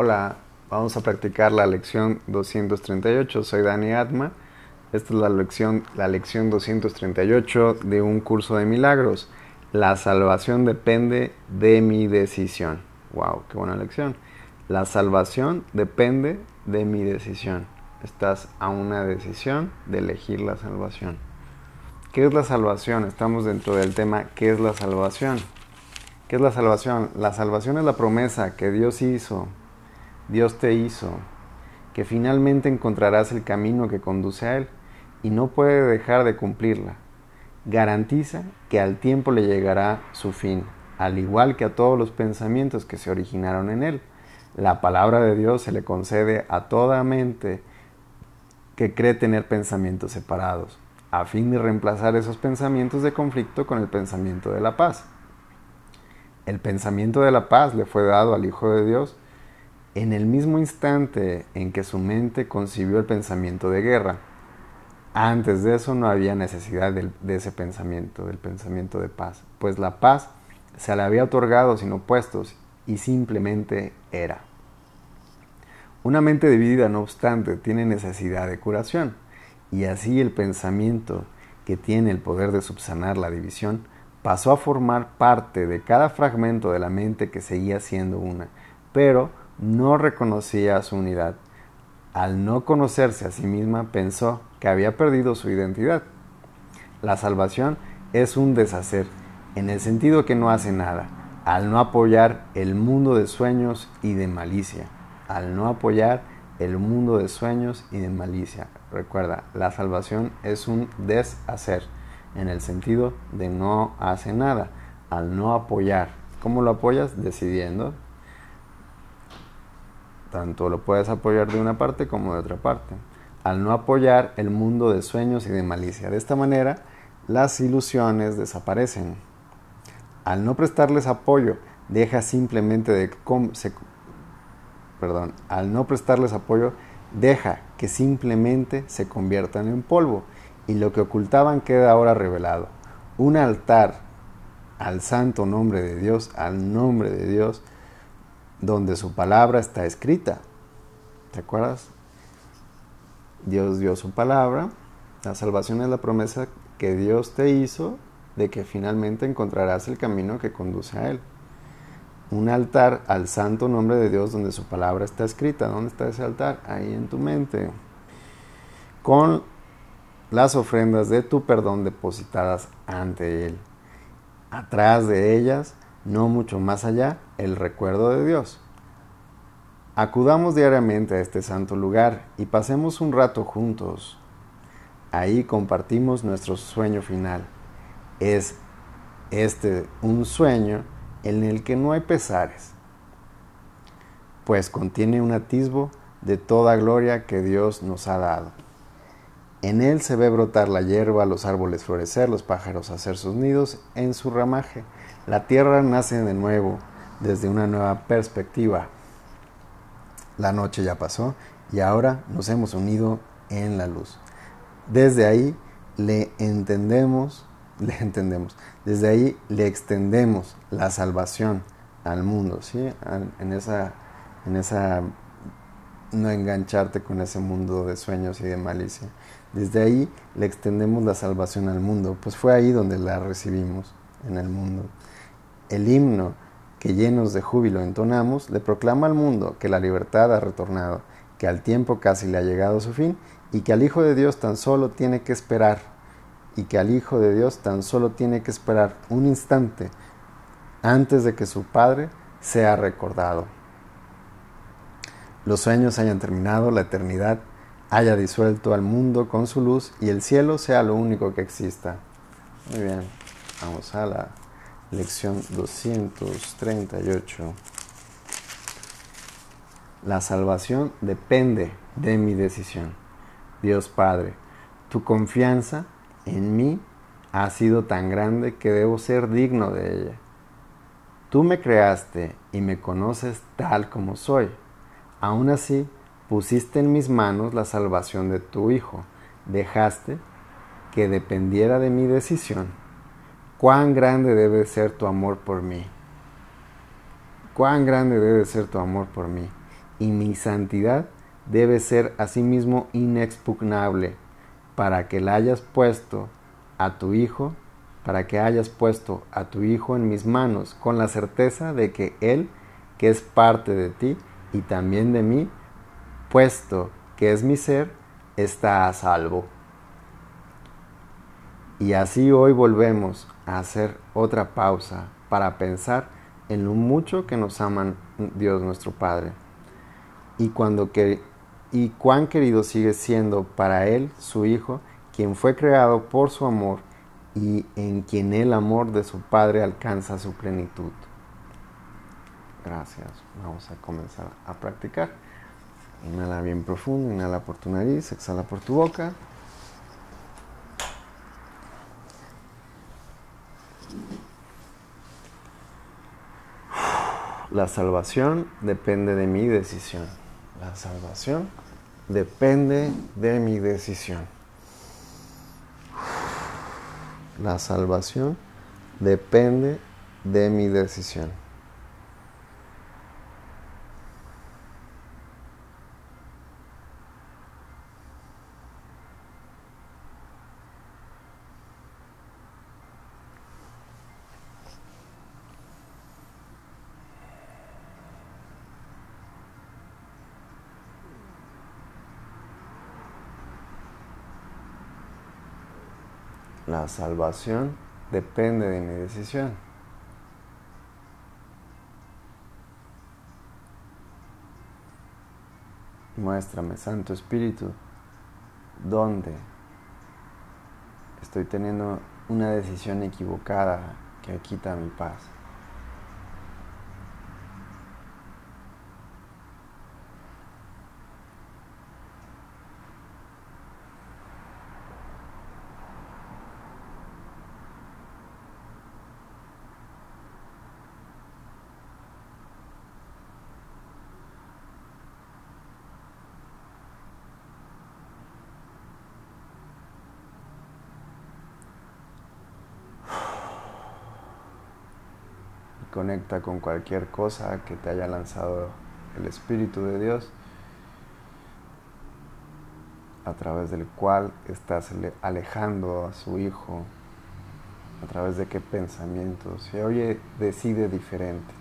Hola, vamos a practicar la lección 238. Soy Dani Atma. Esta es la lección, la lección 238 de un curso de milagros. La salvación depende de mi decisión. Wow, qué buena lección. La salvación depende de mi decisión. Estás a una decisión de elegir la salvación. ¿Qué es la salvación? Estamos dentro del tema ¿qué es la salvación? ¿Qué es la salvación? La salvación es la promesa que Dios hizo Dios te hizo, que finalmente encontrarás el camino que conduce a Él y no puede dejar de cumplirla. Garantiza que al tiempo le llegará su fin, al igual que a todos los pensamientos que se originaron en Él. La palabra de Dios se le concede a toda mente que cree tener pensamientos separados, a fin de reemplazar esos pensamientos de conflicto con el pensamiento de la paz. El pensamiento de la paz le fue dado al Hijo de Dios en el mismo instante en que su mente concibió el pensamiento de guerra. Antes de eso no había necesidad de, ese pensamiento, del pensamiento de paz, pues la paz se le había otorgado sin opuestos y simplemente era. Una mente dividida, no obstante, tiene necesidad de curación, y así el pensamiento que tiene el poder de subsanar la división pasó a formar parte de cada fragmento de la mente que seguía siendo una, pero no reconocía su unidad. Al no conocerse a sí misma, pensó que había perdido su identidad. La salvación es un deshacer, en el sentido que no hace nada, al no apoyar el mundo de sueños y de malicia. Al no apoyar el mundo de sueños y de malicia. Recuerda, la salvación es un deshacer, en el sentido de no hace nada, al no apoyar. ¿Cómo lo apoyas? Decidiendo, tanto lo puedes apoyar de una parte como de otra parte. Al no apoyar el mundo de sueños y de malicia. De esta manera, las ilusiones desaparecen. Al no prestarles apoyo, deja simplemente de perdón, al no prestarles apoyo, deja que simplemente se conviertan en polvo y lo que ocultaban queda ahora revelado. Un altar al santo nombre de Dios, al nombre de Dios, donde su palabra está escrita. ¿Te acuerdas? Dios dio su palabra. La salvación es la promesa que Dios te hizo de que finalmente encontrarás el camino que conduce a Él. Un altar al santo nombre de Dios donde su palabra está escrita. ¿Dónde está ese altar? Ahí en tu mente. Con las ofrendas de tu perdón depositadas ante Él. Atrás de ellas no mucho más allá, el recuerdo de Dios. Acudamos diariamente a este santo lugar y pasemos un rato juntos. Ahí compartimos nuestro sueño final. Es este un sueño en el que no hay pesares, pues contiene un atisbo de toda gloria que Dios nos ha dado. En él se ve brotar la hierba, los árboles florecer, los pájaros hacer sus nidos en su ramaje. La tierra nace de nuevo, desde una nueva perspectiva. La noche ya pasó y ahora nos hemos unido en la luz. Desde ahí le entendemos, le entendemos, desde ahí le extendemos la salvación al mundo, ¿sí? En esa, en esa no engancharte con ese mundo de sueños y de malicia. Desde ahí le extendemos la salvación al mundo, pues fue ahí donde la recibimos, en el mundo. El himno que llenos de júbilo entonamos le proclama al mundo que la libertad ha retornado, que al tiempo casi le ha llegado su fin y que al Hijo de Dios tan solo tiene que esperar, y que al Hijo de Dios tan solo tiene que esperar un instante antes de que su Padre sea recordado los sueños hayan terminado, la eternidad haya disuelto al mundo con su luz y el cielo sea lo único que exista. Muy bien, vamos a la lección 238. La salvación depende de mi decisión. Dios Padre, tu confianza en mí ha sido tan grande que debo ser digno de ella. Tú me creaste y me conoces tal como soy Aún así, pusiste en mis manos la salvación de tu Hijo. Dejaste que dependiera de mi decisión. Cuán grande debe ser tu amor por mí. Cuán grande debe ser tu amor por mí. y mi santidad debe ser asimismo inexpugnable para que la hayas puesto a tu Hijo, para que hayas puesto a tu Hijo en mis manos con la certeza de que Él, que es parte de ti y también de mí, puesto que es mi ser, está a salvo. Y así hoy volvemos a hacer otra pausa para pensar en lo mucho que nos aman Dios nuestro Padre y, y cuán querido sigue siendo para Él, su Hijo, quien fue creado por su amor y en quien el amor de su Padre alcanza su plenitud. Gracias. Vamos a comenzar a practicar. Inhala bien profundo, inhala por tu nariz, exhala por tu boca. La salvación depende de mi decisión. La salvación depende de mi decisión. La salvación depende de mi decisión. La salvación depende de mi decisión. Muéstrame, Santo Espíritu, dónde estoy teniendo una decisión equivocada que quita mi paz. Conecta con cualquier cosa que te haya lanzado el Espíritu de Dios, a través del cual estás alejando a su Hijo, a través de qué pensamientos. Y oye, decide diferente.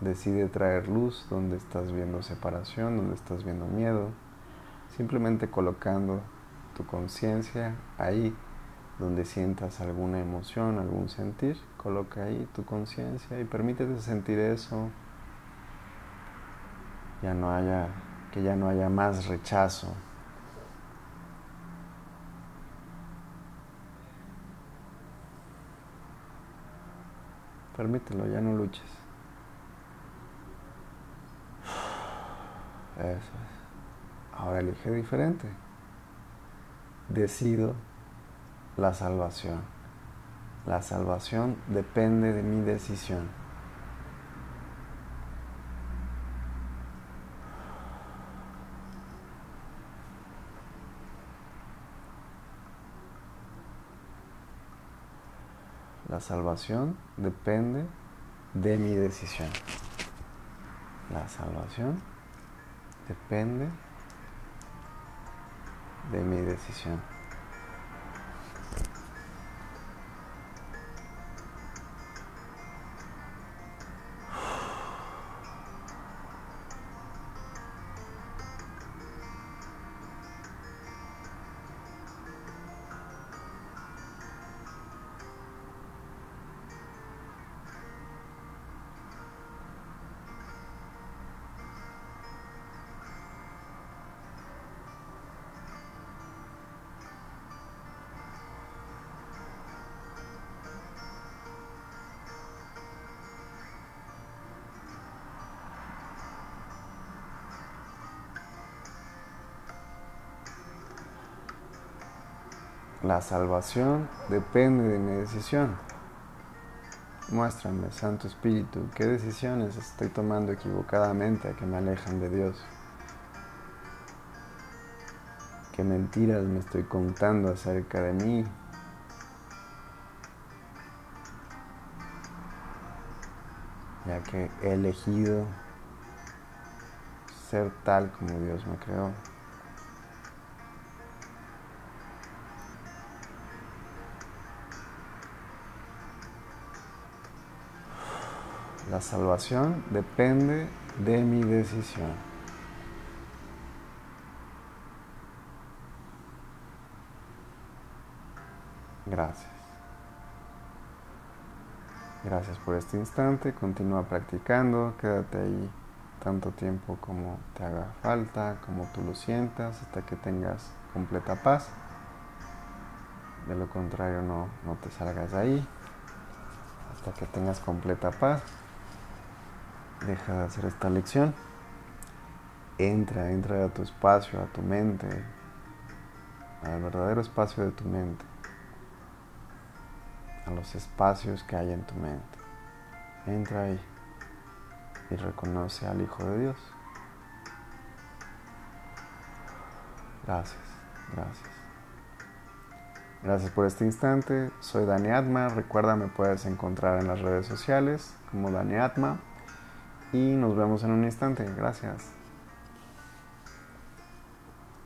Decide traer luz donde estás viendo separación, donde estás viendo miedo, simplemente colocando tu conciencia ahí donde sientas alguna emoción, algún sentir, coloca ahí tu conciencia y permítete sentir eso. Ya no haya, que ya no haya más rechazo. Permítelo, ya no luches. Eso es. Ahora elige diferente. Decido la salvación. La salvación depende de mi decisión. La salvación depende de mi decisión. La salvación depende de mi decisión. La salvación depende de mi decisión. Muéstrame, Santo Espíritu, qué decisiones estoy tomando equivocadamente que me alejan de Dios. Qué mentiras me estoy contando acerca de mí. Ya que he elegido ser tal como Dios me creó. La salvación depende de mi decisión. Gracias. Gracias por este instante. Continúa practicando. Quédate ahí tanto tiempo como te haga falta, como tú lo sientas, hasta que tengas completa paz. De lo contrario, no, no te salgas de ahí. Hasta que tengas completa paz. Deja de hacer esta lección. Entra, entra a tu espacio, a tu mente, al verdadero espacio de tu mente, a los espacios que hay en tu mente. Entra ahí y reconoce al Hijo de Dios. Gracias, gracias. Gracias por este instante. Soy Dani Atma. Recuerda, me puedes encontrar en las redes sociales como Dani Atma y nos vemos en un instante. Gracias.